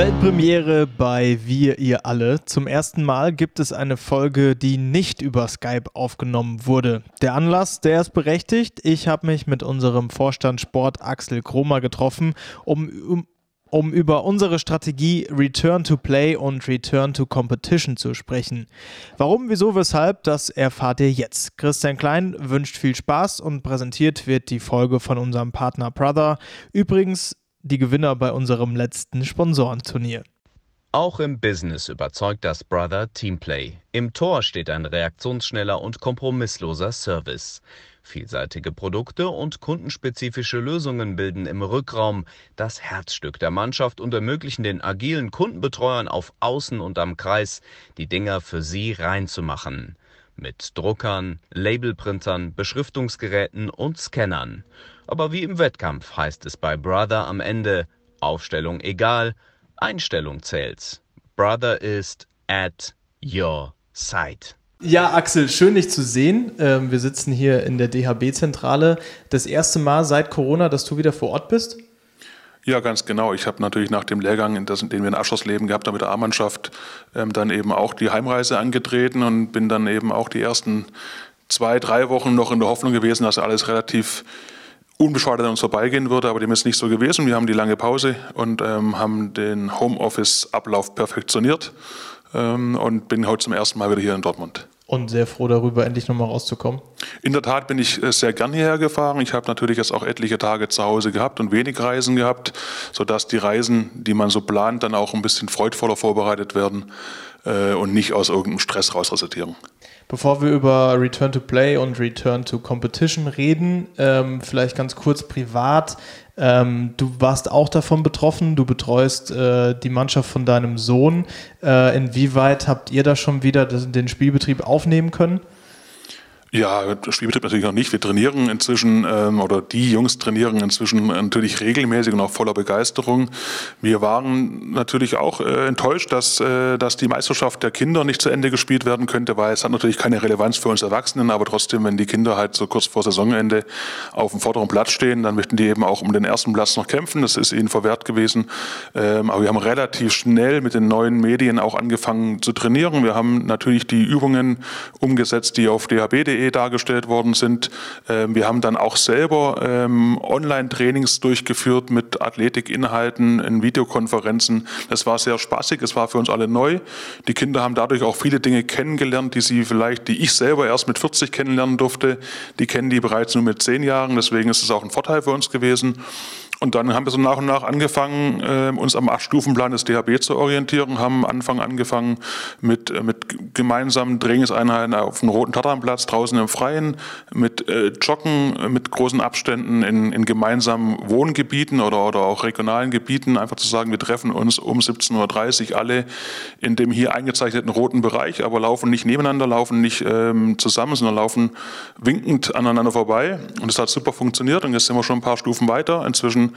Weltpremiere bei Wir, ihr alle. Zum ersten Mal gibt es eine Folge, die nicht über Skype aufgenommen wurde. Der Anlass, der ist berechtigt. Ich habe mich mit unserem Vorstand Sport Axel Kromer getroffen, um, um, um über unsere Strategie Return to Play und Return to Competition zu sprechen. Warum, wieso, weshalb, das erfahrt ihr jetzt. Christian Klein wünscht viel Spaß und präsentiert wird die Folge von unserem Partner Brother. Übrigens die Gewinner bei unserem letzten Sponsorenturnier. Auch im Business überzeugt das Brother Teamplay. Im Tor steht ein reaktionsschneller und kompromissloser Service. Vielseitige Produkte und kundenspezifische Lösungen bilden im Rückraum das Herzstück der Mannschaft und ermöglichen den agilen Kundenbetreuern auf Außen und am Kreis, die Dinger für sie reinzumachen. Mit Druckern, Labelprintern, Beschriftungsgeräten und Scannern. Aber wie im Wettkampf heißt es bei Brother am Ende, Aufstellung egal, Einstellung zählt. Brother ist at your side. Ja, Axel, schön dich zu sehen. Ähm, wir sitzen hier in der DHB-Zentrale. Das erste Mal seit Corona, dass du wieder vor Ort bist? Ja, ganz genau. Ich habe natürlich nach dem Lehrgang, in den wir in Abschlussleben gehabt haben mit der A-Mannschaft, ähm, dann eben auch die Heimreise angetreten und bin dann eben auch die ersten zwei, drei Wochen noch in der Hoffnung gewesen, dass alles relativ unbeschadet an uns vorbeigehen würde, aber dem ist nicht so gewesen. Wir haben die lange Pause und ähm, haben den Homeoffice-Ablauf perfektioniert ähm, und bin heute zum ersten Mal wieder hier in Dortmund. Und sehr froh darüber, endlich nochmal rauszukommen. In der Tat bin ich äh, sehr gern hierher gefahren. Ich habe natürlich jetzt auch etliche Tage zu Hause gehabt und wenig Reisen gehabt, sodass die Reisen, die man so plant, dann auch ein bisschen freudvoller vorbereitet werden äh, und nicht aus irgendeinem Stress raus resultieren. Bevor wir über Return to Play und Return to Competition reden, ähm, vielleicht ganz kurz privat. Ähm, du warst auch davon betroffen, du betreust äh, die Mannschaft von deinem Sohn. Äh, inwieweit habt ihr da schon wieder den Spielbetrieb aufnehmen können? Ja, Spielbetrieb natürlich noch nicht. Wir trainieren inzwischen, ähm, oder die Jungs trainieren inzwischen natürlich regelmäßig und auch voller Begeisterung. Wir waren natürlich auch äh, enttäuscht, dass, äh, dass die Meisterschaft der Kinder nicht zu Ende gespielt werden könnte, weil es hat natürlich keine Relevanz für uns Erwachsenen, aber trotzdem, wenn die Kinder halt so kurz vor Saisonende auf dem vorderen Platz stehen, dann möchten die eben auch um den ersten Platz noch kämpfen. Das ist ihnen verwehrt gewesen. Ähm, aber wir haben relativ schnell mit den neuen Medien auch angefangen zu trainieren. Wir haben natürlich die Übungen umgesetzt, die auf dhb.de dargestellt worden sind. Ähm, wir haben dann auch selber ähm, Online-Trainings durchgeführt mit Athletikinhalten in Videokonferenzen. Es war sehr spaßig, es war für uns alle neu. Die Kinder haben dadurch auch viele Dinge kennengelernt, die sie vielleicht, die ich selber erst mit 40 kennenlernen durfte, die kennen die bereits nur mit 10 Jahren. Deswegen ist es auch ein Vorteil für uns gewesen. Und dann haben wir so nach und nach angefangen, äh, uns am Acht-Stufen-Plan des DHB zu orientieren, haben Anfang angefangen mit, äh, mit gemeinsamen Trainingseinheiten auf dem Roten Tatanplatz draußen im Freien, mit äh, Joggen, mit großen Abständen in, in gemeinsamen Wohngebieten oder, oder auch regionalen Gebieten, einfach zu sagen, wir treffen uns um 17.30 Uhr alle in dem hier eingezeichneten roten Bereich, aber laufen nicht nebeneinander, laufen nicht ähm, zusammen, sondern laufen winkend aneinander vorbei. Und das hat super funktioniert und jetzt sind wir schon ein paar Stufen weiter. Inzwischen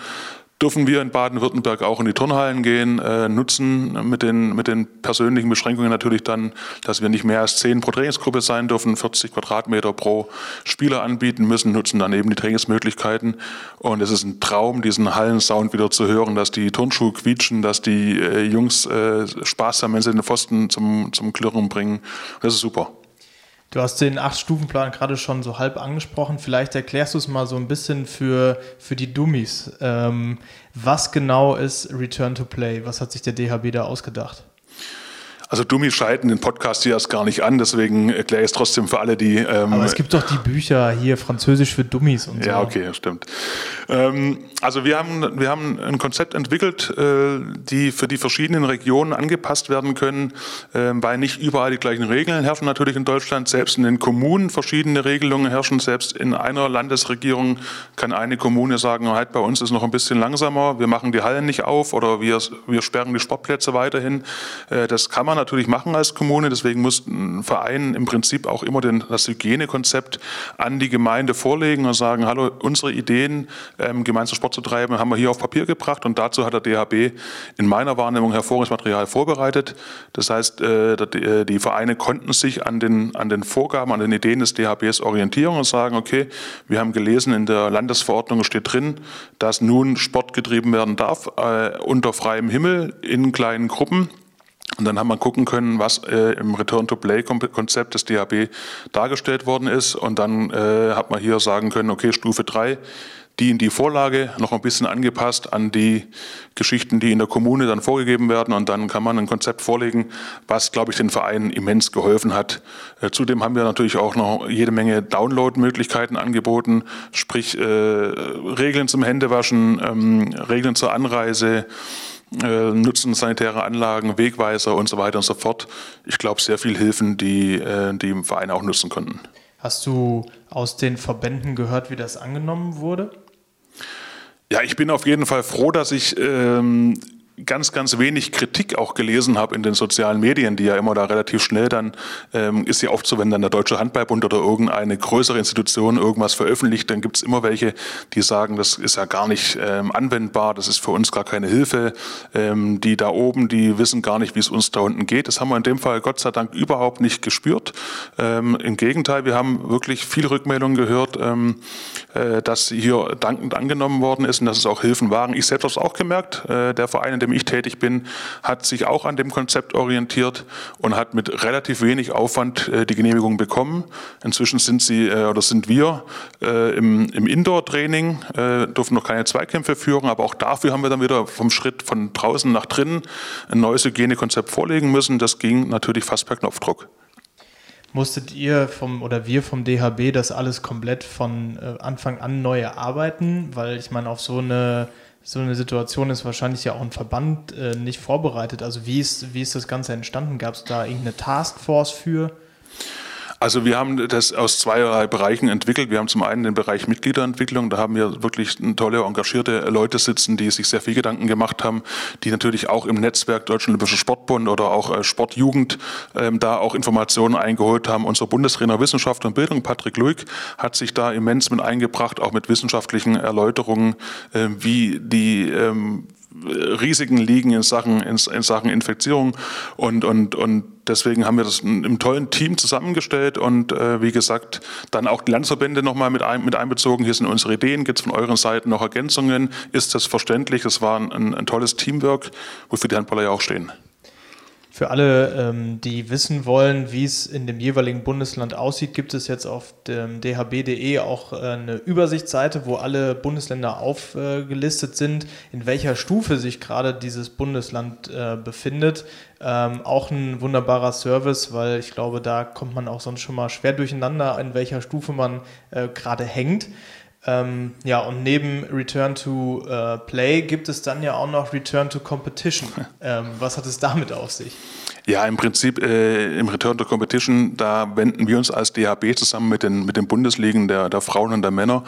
dürfen wir in Baden-Württemberg auch in die Turnhallen gehen, äh, nutzen mit den, mit den persönlichen Beschränkungen natürlich dann, dass wir nicht mehr als zehn pro Trainingsgruppe sein dürfen, 40 Quadratmeter pro Spieler anbieten müssen, nutzen dann eben die Trainingsmöglichkeiten. Und es ist ein Traum, diesen Hallensound wieder zu hören, dass die Turnschuhe quietschen, dass die äh, Jungs äh, Spaß haben, wenn sie den Pfosten zum, zum Klirren bringen. Das ist super. Du hast den Acht-Stufen-Plan gerade schon so halb angesprochen. Vielleicht erklärst du es mal so ein bisschen für, für die Dummies. Ähm, was genau ist Return to Play? Was hat sich der DHB da ausgedacht? Also Dummies schalten den Podcast hier erst gar nicht an, deswegen erkläre ich es trotzdem für alle, die. Ähm, Aber es gibt doch die Bücher hier, Französisch für Dummies und so. Ja, okay, stimmt. Ähm, also wir haben, wir haben ein Konzept entwickelt, äh, die für die verschiedenen Regionen angepasst werden können, äh, weil nicht überall die gleichen Regeln herrschen natürlich in Deutschland. Selbst in den Kommunen verschiedene Regelungen herrschen. Selbst in einer Landesregierung kann eine Kommune sagen, halt bei uns ist noch ein bisschen langsamer, wir machen die Hallen nicht auf oder wir, wir sperren die Sportplätze weiterhin. Äh, das kann man natürlich machen als Kommune. Deswegen muss ein Verein im Prinzip auch immer den, das Hygienekonzept an die Gemeinde vorlegen und sagen, hallo, unsere Ideen, ähm, gemeinsam Sport zu treiben, haben wir hier auf Papier gebracht und dazu hat der DHB in meiner Wahrnehmung hervorragendes Material vorbereitet. Das heißt, äh, äh, die Vereine konnten sich an den, an den Vorgaben, an den Ideen des DHBs orientieren und sagen, okay, wir haben gelesen, in der Landesverordnung steht drin, dass nun Sport getrieben werden darf, äh, unter freiem Himmel, in kleinen Gruppen. Und dann haben wir gucken können, was äh, im Return-to-Play-Konzept des DHB dargestellt worden ist. Und dann äh, hat man hier sagen können, okay, Stufe 3, die in die Vorlage noch ein bisschen angepasst an die Geschichten, die in der Kommune dann vorgegeben werden. Und dann kann man ein Konzept vorlegen, was, glaube ich, den Vereinen immens geholfen hat. Äh, zudem haben wir natürlich auch noch jede Menge Download-Möglichkeiten angeboten, sprich äh, Regeln zum Händewaschen, ähm, Regeln zur Anreise, äh, nutzen sanitäre Anlagen, Wegweiser und so weiter und so fort. Ich glaube, sehr viel Hilfen, die äh, die Vereine auch nutzen konnten. Hast du aus den Verbänden gehört, wie das angenommen wurde? Ja, ich bin auf jeden Fall froh, dass ich ähm, ganz, ganz wenig Kritik auch gelesen habe in den sozialen Medien, die ja immer da relativ schnell dann, ähm, ist ja oft so, wenn dann der Deutsche Handballbund oder irgendeine größere Institution irgendwas veröffentlicht, dann gibt es immer welche, die sagen, das ist ja gar nicht ähm, anwendbar, das ist für uns gar keine Hilfe. Ähm, die da oben, die wissen gar nicht, wie es uns da unten geht. Das haben wir in dem Fall Gott sei Dank überhaupt nicht gespürt. Ähm, Im Gegenteil, wir haben wirklich viele Rückmeldungen gehört, äh, dass hier dankend angenommen worden ist und dass es auch Hilfen waren. Ich selbst habe es auch gemerkt, äh, der Verein, in dem ich tätig bin, hat sich auch an dem Konzept orientiert und hat mit relativ wenig Aufwand äh, die Genehmigung bekommen. Inzwischen sind sie oder sind wir im, im Indoor-Training, dürfen noch keine Zweikämpfe führen, aber auch dafür haben wir dann wieder vom Schritt von draußen nach drinnen ein neues Hygienekonzept vorlegen müssen. Das ging natürlich fast per Knopfdruck. Musstet ihr vom oder wir vom DHB das alles komplett von äh, Anfang an neu erarbeiten? Weil ich meine, auf so eine so eine Situation ist wahrscheinlich ja auch ein Verband äh, nicht vorbereitet. Also wie ist, wie ist das Ganze entstanden? Gab es da irgendeine Taskforce für? Also wir haben das aus zweierlei Bereichen entwickelt. Wir haben zum einen den Bereich Mitgliederentwicklung. Da haben wir wirklich tolle, engagierte Leute sitzen, die sich sehr viel Gedanken gemacht haben, die natürlich auch im Netzwerk Deutschen Olympischen Sportbund oder auch äh, Sportjugend ähm, da auch Informationen eingeholt haben. Unser Bundestrainer Wissenschaft und Bildung, Patrick Luig, hat sich da immens mit eingebracht, auch mit wissenschaftlichen Erläuterungen, äh, wie die ähm, Risiken liegen in Sachen, in, in, Sachen Infizierung und, und, und deswegen haben wir das im tollen Team zusammengestellt und äh, wie gesagt, dann auch die Landesverbände nochmal mit, ein, mit einbezogen. Hier sind unsere Ideen, gibt es von euren Seiten noch Ergänzungen? Ist das verständlich? Das war ein, ein tolles Teamwork, wofür die Handballer ja auch stehen. Für alle, ähm, die wissen wollen, wie es in dem jeweiligen Bundesland aussieht, gibt es jetzt auf dem dhb.de auch äh, eine Übersichtsseite, wo alle Bundesländer aufgelistet sind, in welcher Stufe sich gerade dieses Bundesland äh, befindet. Ähm, auch ein wunderbarer Service, weil ich glaube, da kommt man auch sonst schon mal schwer durcheinander, in welcher Stufe man äh, gerade hängt. Ähm, ja, und neben Return to äh, Play gibt es dann ja auch noch Return to Competition. Ähm, was hat es damit auf sich? Ja, im Prinzip äh, im Return to Competition, da wenden wir uns als DHB zusammen mit den, mit den Bundesligen der, der Frauen und der Männer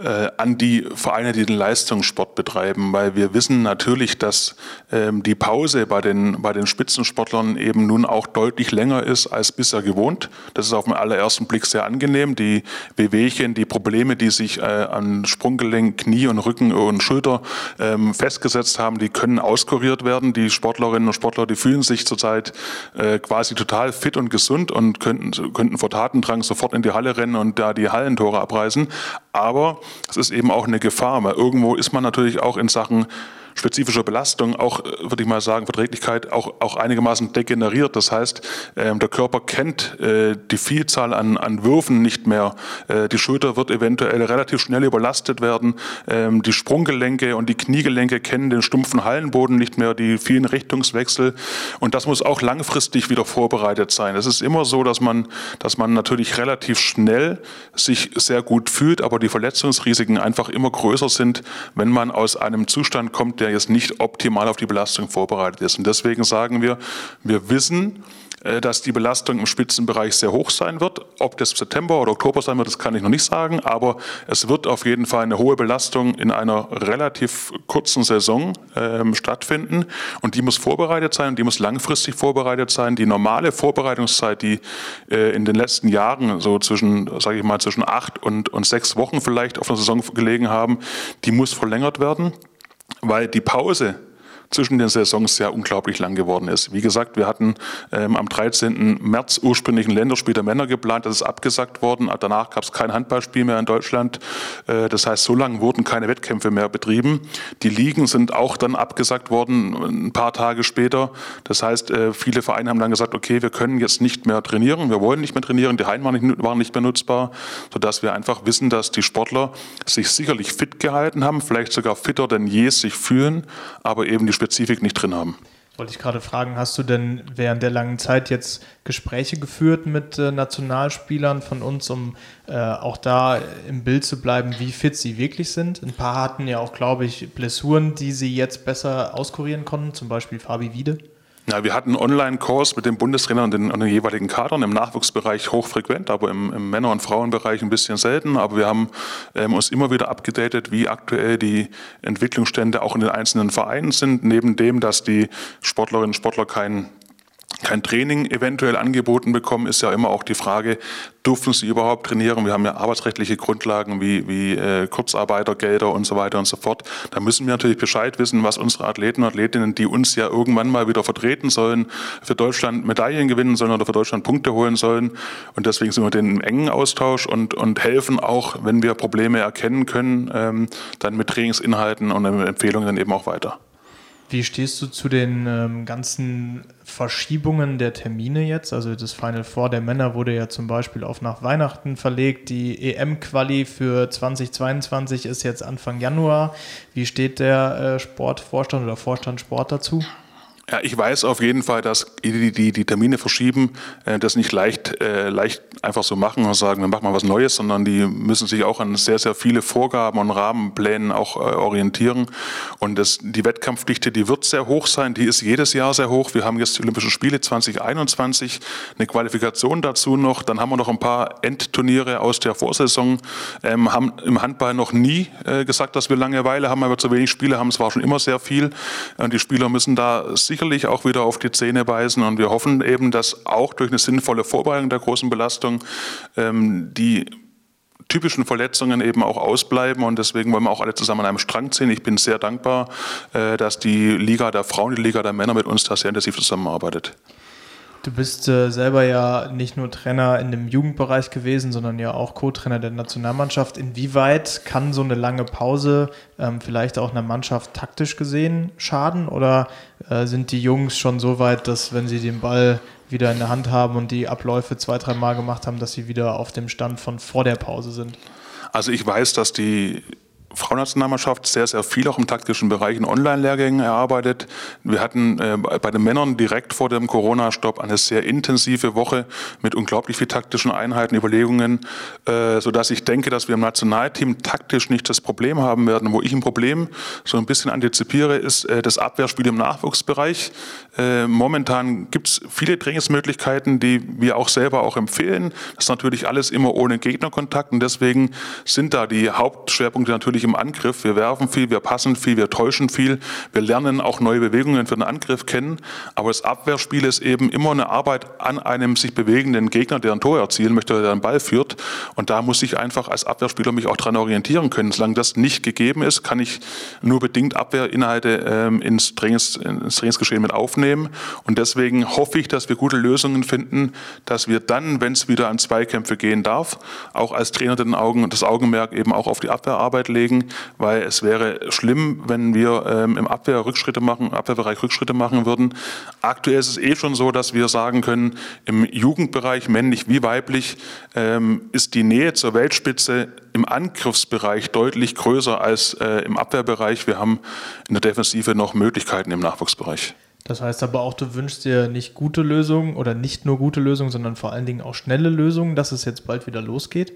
äh, an die Vereine, die den Leistungssport betreiben, weil wir wissen natürlich, dass ähm, die Pause bei den, bei den Spitzensportlern eben nun auch deutlich länger ist als bisher gewohnt. Das ist auf den allerersten Blick sehr angenehm. Die Wehwehchen, die Probleme, die sich äh, an Sprunggelenk, Knie und Rücken und Schulter ähm, festgesetzt haben, die können auskuriert werden. Die Sportlerinnen und Sportler, die fühlen sich zurzeit äh, quasi total fit und gesund und könnten, könnten vor Tatendrang sofort in die Halle rennen und da die Hallentore abreißen. Aber es ist eben auch eine Gefahr, weil irgendwo ist man natürlich auch in Sachen spezifischer Belastung auch, äh, würde ich mal sagen, Verträglichkeit auch, auch einigermaßen degeneriert. Das heißt, ähm, der Körper kennt äh, die Vielzahl an, an Würfen nicht mehr. Äh, die Schulter wird eventuell relativ schnell überlastet werden. Ähm, die Sprunggelenke und die Kniegelenke kennen den stumpfen Hallenboden nicht mehr, die vielen Richtungswechsel. Und das muss auch langfristig wieder vorbereitet sein. Es ist immer so, dass man, dass man natürlich relativ schnell sich sehr gut fühlt, aber die Verletzungsrisiken einfach immer größer sind, wenn man aus einem Zustand kommt, der der jetzt nicht optimal auf die Belastung vorbereitet ist. Und deswegen sagen wir, wir wissen, äh, dass die Belastung im Spitzenbereich sehr hoch sein wird. Ob das September oder Oktober sein wird, das kann ich noch nicht sagen, aber es wird auf jeden Fall eine hohe Belastung in einer relativ kurzen Saison ähm, stattfinden und die muss vorbereitet sein und die muss langfristig vorbereitet sein. Die normale Vorbereitungszeit, die äh, in den letzten Jahren so zwischen, sage ich mal, zwischen acht und, und sechs Wochen vielleicht auf der Saison gelegen haben, die muss verlängert werden, weil die Pause zwischen den Saisons ja unglaublich lang geworden ist. Wie gesagt, wir hatten ähm, am 13. März ursprünglich ein Länderspiel der Männer geplant, das ist abgesagt worden. Danach gab es kein Handballspiel mehr in Deutschland. Äh, das heißt, so lange wurden keine Wettkämpfe mehr betrieben. Die Ligen sind auch dann abgesagt worden, ein paar Tage später. Das heißt, äh, viele Vereine haben dann gesagt, okay, wir können jetzt nicht mehr trainieren, wir wollen nicht mehr trainieren, die Hallen waren nicht, waren nicht mehr nutzbar, sodass wir einfach wissen, dass die Sportler sich sicherlich fit gehalten haben, vielleicht sogar fitter denn je sich fühlen, aber eben die Spezifik nicht drin haben. Wollte ich gerade fragen, hast du denn während der langen Zeit jetzt Gespräche geführt mit äh, Nationalspielern von uns, um äh, auch da im Bild zu bleiben, wie fit sie wirklich sind? Ein paar hatten ja auch, glaube ich, Blessuren, die sie jetzt besser auskurieren konnten, zum Beispiel Fabi Wiede. Ja, wir hatten Online-Kurs mit dem Bundestrainer und den, und den, jeweiligen Kadern im Nachwuchsbereich hochfrequent, aber im, im Männer- und Frauenbereich ein bisschen selten. Aber wir haben ähm, uns immer wieder abgedatet, wie aktuell die Entwicklungsstände auch in den einzelnen Vereinen sind, neben dem, dass die Sportlerinnen und Sportler keinen kein Training eventuell angeboten bekommen, ist ja immer auch die Frage, dürfen sie überhaupt trainieren? Wir haben ja arbeitsrechtliche Grundlagen wie, wie äh, Kurzarbeitergelder und so weiter und so fort. Da müssen wir natürlich Bescheid wissen, was unsere Athleten und Athletinnen, die uns ja irgendwann mal wieder vertreten sollen, für Deutschland Medaillen gewinnen sollen oder für Deutschland Punkte holen sollen. Und deswegen sind wir denen im engen Austausch und, und helfen auch, wenn wir Probleme erkennen können, ähm, dann mit Trainingsinhalten und Empfehlungen dann eben auch weiter. Wie stehst du zu den ähm, ganzen Verschiebungen der Termine jetzt? Also das Final Four der Männer wurde ja zum Beispiel auf nach Weihnachten verlegt. Die EM-Quali für 2022 ist jetzt Anfang Januar. Wie steht der äh, Sportvorstand oder Vorstand Sport dazu? Ja, ich weiß auf jeden Fall, dass die, die, die Termine verschieben, äh, das nicht leicht, äh, leicht einfach so machen und sagen, wir machen mal was Neues, sondern die müssen sich auch an sehr, sehr viele Vorgaben und Rahmenplänen auch äh, orientieren. Und das, die Wettkampfdichte, die wird sehr hoch sein, die ist jedes Jahr sehr hoch. Wir haben jetzt die Olympischen Spiele 2021, eine Qualifikation dazu noch. Dann haben wir noch ein paar Endturniere aus der Vorsaison, ähm, haben im Handball noch nie äh, gesagt, dass wir Langeweile haben, aber zu wenig Spiele haben. Es war schon immer sehr viel. Und die Spieler müssen da sich sicherlich auch wieder auf die Zähne beißen und wir hoffen eben, dass auch durch eine sinnvolle Vorbereitung der großen Belastung ähm, die typischen Verletzungen eben auch ausbleiben und deswegen wollen wir auch alle zusammen an einem Strang ziehen. Ich bin sehr dankbar, äh, dass die Liga der Frauen, die Liga der Männer mit uns da sehr intensiv zusammenarbeitet. Du bist äh, selber ja nicht nur Trainer in dem Jugendbereich gewesen, sondern ja auch Co-Trainer der Nationalmannschaft. Inwieweit kann so eine lange Pause ähm, vielleicht auch einer Mannschaft taktisch gesehen schaden? Oder äh, sind die Jungs schon so weit, dass wenn sie den Ball wieder in der Hand haben und die Abläufe zwei, drei Mal gemacht haben, dass sie wieder auf dem Stand von vor der Pause sind? Also ich weiß, dass die Frauennationalmannschaft sehr, sehr viel auch im taktischen Bereich in Online-Lehrgängen erarbeitet. Wir hatten äh, bei den Männern direkt vor dem Corona-Stopp eine sehr intensive Woche mit unglaublich viel taktischen Einheiten, Überlegungen, äh, sodass ich denke, dass wir im Nationalteam taktisch nicht das Problem haben werden. Wo ich ein Problem so ein bisschen antizipiere, ist äh, das Abwehrspiel im Nachwuchsbereich. Äh, momentan gibt es viele Trainingsmöglichkeiten, die wir auch selber auch empfehlen. Das ist natürlich alles immer ohne Gegnerkontakt und deswegen sind da die Hauptschwerpunkte natürlich im Angriff. Wir werfen viel, wir passen viel, wir täuschen viel. Wir lernen auch neue Bewegungen für den Angriff kennen. Aber das Abwehrspiel ist eben immer eine Arbeit an einem sich bewegenden Gegner, der ein Tor erzielen möchte, der einen Ball führt. Und da muss ich einfach als Abwehrspieler mich auch dran orientieren können. Solange das nicht gegeben ist, kann ich nur bedingt Abwehrinhalte ähm, ins, Trainings, ins Trainingsgeschehen mit aufnehmen. Und deswegen hoffe ich, dass wir gute Lösungen finden, dass wir dann, wenn es wieder an Zweikämpfe gehen darf, auch als Trainer den Augen, das Augenmerk eben auch auf die Abwehrarbeit legen bewegen, weil es wäre schlimm, wenn wir ähm, im Abwehr Rückschritte machen, Abwehrbereich Rückschritte machen würden. Aktuell ist es eh schon so, dass wir sagen können, im Jugendbereich, männlich wie weiblich, ähm, ist die Nähe zur Weltspitze im Angriffsbereich deutlich größer als äh, im Abwehrbereich. Wir haben in der Defensive noch Möglichkeiten im Nachwuchsbereich. Das heißt aber auch, du wünschst dir nicht gute Lösungen oder nicht nur gute Lösungen, sondern vor allen Dingen auch schnelle Lösungen, dass es jetzt bald wieder losgeht?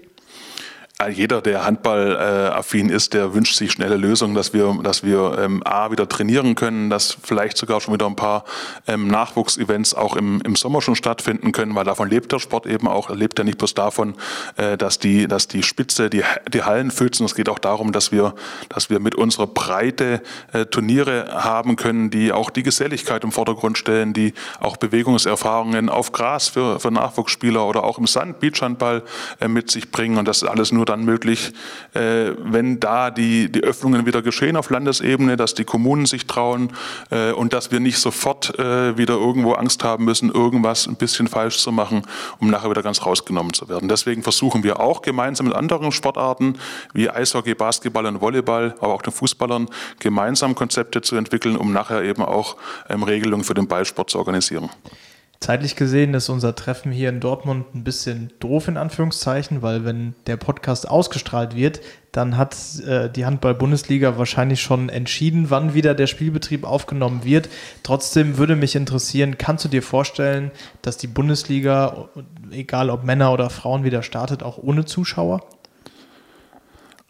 Jeder, der Handball-affin ist, der wünscht sich schnelle Lösungen, dass wir, dass wir ähm, A, wieder trainieren können, dass vielleicht sogar schon wieder ein paar ähm, Nachwuchsevents auch im, im Sommer schon stattfinden können, weil davon lebt der Sport eben auch. Er lebt ja nicht bloß davon, äh, dass, die, dass die Spitze die, die Hallen füllt, sondern es geht auch darum, dass wir, dass wir mit unserer Breite äh, Turniere haben können, die auch die Geselligkeit im Vordergrund stellen, die auch Bewegungserfahrungen auf Gras für, für Nachwuchsspieler oder auch im Sand, Beachhandball äh, mit sich bringen. Und das ist alles nur dann möglich, äh, wenn da die, die Öffnungen wieder geschehen auf Landesebene, dass die Kommunen sich trauen äh, und dass wir nicht sofort äh, wieder irgendwo Angst haben müssen, irgendwas ein bisschen falsch zu machen, um nachher wieder ganz rausgenommen zu werden. Deswegen versuchen wir auch gemeinsam mit anderen Sportarten wie Eishockey, Basketball und Volleyball, aber auch den Fußballern gemeinsam Konzepte zu entwickeln, um nachher eben auch ähm, Regelungen für den Ballsport zu organisieren. Zeitlich gesehen ist unser Treffen hier in Dortmund ein bisschen doof in Anführungszeichen, weil wenn der Podcast ausgestrahlt wird, dann hat äh, die Handball-Bundesliga wahrscheinlich schon entschieden, wann wieder der Spielbetrieb aufgenommen wird. Trotzdem würde mich interessieren, kannst du dir vorstellen, dass die Bundesliga, egal ob Männer oder Frauen, wieder startet, auch ohne Zuschauer?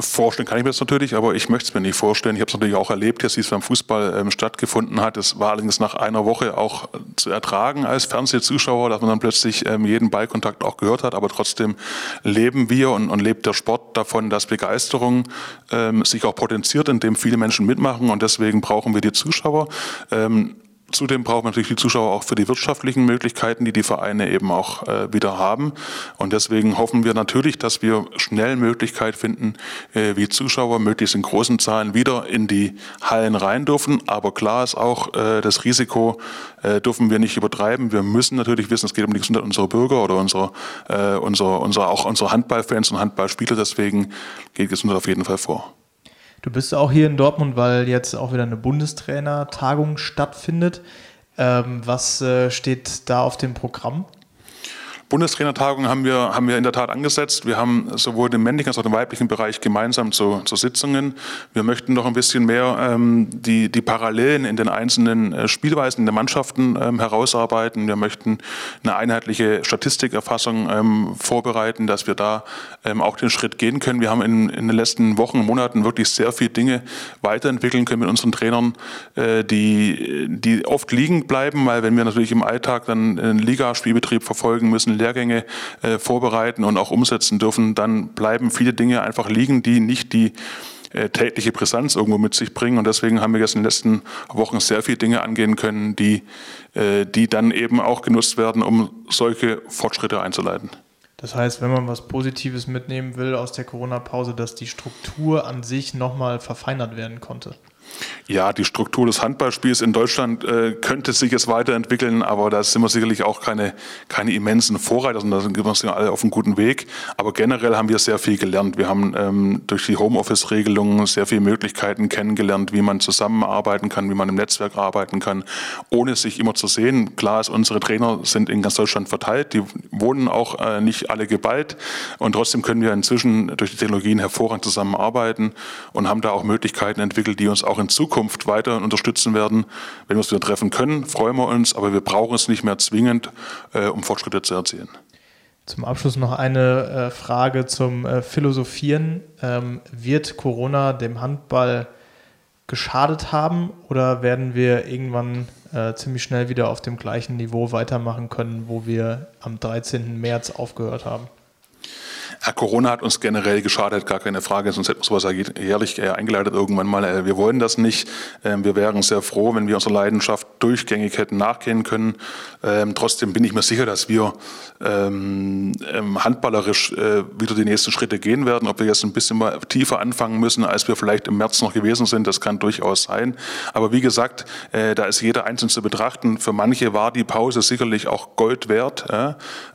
Vorstellen kann ich mir das natürlich, aber ich möchte es mir nicht vorstellen. Ich habe es natürlich auch erlebt, jetzt, wie es beim Fußball ähm, stattgefunden hat. Es war allerdings nach einer Woche auch zu ertragen als Fernsehzuschauer, dass man dann plötzlich ähm, jeden Ballkontakt auch gehört hat. Aber trotzdem leben wir und, und lebt der Sport davon, dass Begeisterung ähm, sich auch potenziert, indem viele Menschen mitmachen. Und deswegen brauchen wir die Zuschauer. Ähm, Zudem brauchen natürlich die Zuschauer auch für die wirtschaftlichen Möglichkeiten, die die Vereine eben auch äh, wieder haben. Und deswegen hoffen wir natürlich, dass wir schnell Möglichkeit finden, äh, wie Zuschauer möglichst in großen Zahlen wieder in die Hallen rein dürfen. Aber klar ist auch, äh, das Risiko äh, dürfen wir nicht übertreiben. Wir müssen natürlich wissen, es geht um die Gesundheit unserer Bürger oder unserer, äh, unserer, unserer auch unserer Handballfans und Handballspieler. Deswegen geht Gesundheit auf jeden Fall vor. Du bist auch hier in Dortmund, weil jetzt auch wieder eine Bundestrainer-Tagung stattfindet. Ähm, was äh, steht da auf dem Programm? Bundestrainertagung haben wir, haben wir in der Tat angesetzt. Wir haben sowohl den männlichen als auch den weiblichen Bereich gemeinsam zu, zu Sitzungen. Wir möchten noch ein bisschen mehr ähm, die, die Parallelen in den einzelnen äh, Spielweisen der Mannschaften ähm, herausarbeiten. Wir möchten eine einheitliche Statistikerfassung ähm, vorbereiten, dass wir da ähm, auch den Schritt gehen können. Wir haben in, in den letzten Wochen, Monaten wirklich sehr viele Dinge weiterentwickeln können mit unseren Trainern, äh, die, die oft liegen bleiben, weil wenn wir natürlich im Alltag dann einen Ligaspielbetrieb verfolgen müssen, Lehrgänge äh, vorbereiten und auch umsetzen dürfen, dann bleiben viele Dinge einfach liegen, die nicht die äh, tägliche Brisanz irgendwo mit sich bringen. Und deswegen haben wir jetzt in den letzten Wochen sehr viele Dinge angehen können, die, äh, die dann eben auch genutzt werden, um solche Fortschritte einzuleiten. Das heißt, wenn man was Positives mitnehmen will aus der Corona-Pause, dass die Struktur an sich nochmal verfeinert werden konnte. Ja, die Struktur des Handballspiels in Deutschland äh, könnte sich jetzt weiterentwickeln, aber da sind wir sicherlich auch keine, keine immensen Vorreiter, sondern da sind wir alle auf einem guten Weg. Aber generell haben wir sehr viel gelernt. Wir haben ähm, durch die Homeoffice-Regelungen sehr viele Möglichkeiten kennengelernt, wie man zusammenarbeiten kann, wie man im Netzwerk arbeiten kann, ohne sich immer zu sehen. Klar ist, unsere Trainer sind in ganz Deutschland verteilt, die wohnen auch äh, nicht alle geballt und trotzdem können wir inzwischen durch die Technologien hervorragend zusammenarbeiten und haben da auch Möglichkeiten entwickelt, die uns auch in Zukunft weiter unterstützen werden. Wenn wir uns wieder treffen können, freuen wir uns, aber wir brauchen es nicht mehr zwingend, äh, um Fortschritte zu erzielen. Zum Abschluss noch eine äh, Frage zum äh, Philosophieren. Ähm, wird Corona dem Handball geschadet haben oder werden wir irgendwann äh, ziemlich schnell wieder auf dem gleichen Niveau weitermachen können, wo wir am 13. März aufgehört haben? Ja, Corona hat uns generell geschadet, gar keine Frage, sonst hätten wir sowas jährlich eingeleitet irgendwann mal. Äh, wir wollen das nicht. Ähm, wir wären sehr froh, wenn wir unserer Leidenschaft durchgängig hätten nachgehen können. Ähm, trotzdem bin ich mir sicher, dass wir ähm, handballerisch äh, wieder die nächsten Schritte gehen werden. Ob wir jetzt ein bisschen mal tiefer anfangen müssen, als wir vielleicht im März noch gewesen sind, das kann durchaus sein. Aber wie gesagt, äh, da ist jeder einzeln zu betrachten. Für manche war die Pause sicherlich auch Gold wert.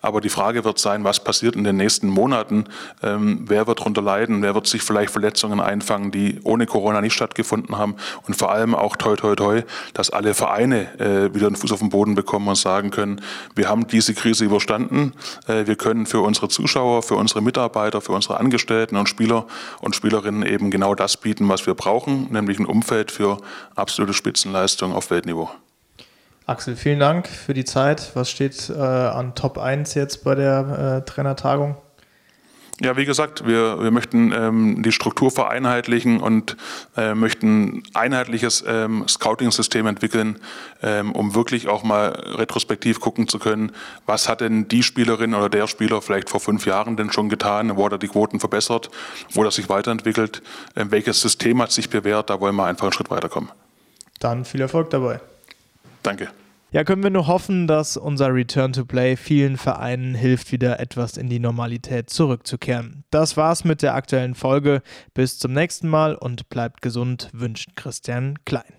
Aber die Frage wird sein, was passiert in den nächsten Monaten werden. Ähm, wer wird darunter leiden? Wer wird sich vielleicht Verletzungen einfangen, die ohne Corona nicht stattgefunden haben? Und vor allem auch toi toi toi, dass alle Vereine äh, wieder einen Fuß auf den Boden bekommen und sagen können, wir haben diese Krise überstanden. Äh, wir können für unsere Zuschauer, für unsere Mitarbeiter, für unsere Angestellten und Spieler und Spielerinnen eben genau das bieten, was wir brauchen, nämlich ein Umfeld für absolute Spitzenleistung auf Weltniveau. Axel, vielen Dank für die Zeit. Was steht äh, an Top 1 jetzt bei der äh, Trainertagung? Ja, wie gesagt, wir, wir möchten ähm, die Struktur vereinheitlichen und äh, möchten einheitliches ähm, Scouting-System entwickeln, ähm, um wirklich auch mal retrospektiv gucken zu können, was hat denn die Spielerin oder der Spieler vielleicht vor fünf Jahren denn schon getan, wo hat er die Quoten verbessert, wo er sich weiterentwickelt, äh, welches System hat sich bewährt, da wollen wir einfach einen Schritt weiterkommen. Dann viel Erfolg dabei. Danke. Ja, können wir nur hoffen, dass unser Return to Play vielen Vereinen hilft, wieder etwas in die Normalität zurückzukehren. Das war's mit der aktuellen Folge. Bis zum nächsten Mal und bleibt gesund, wünscht Christian Klein.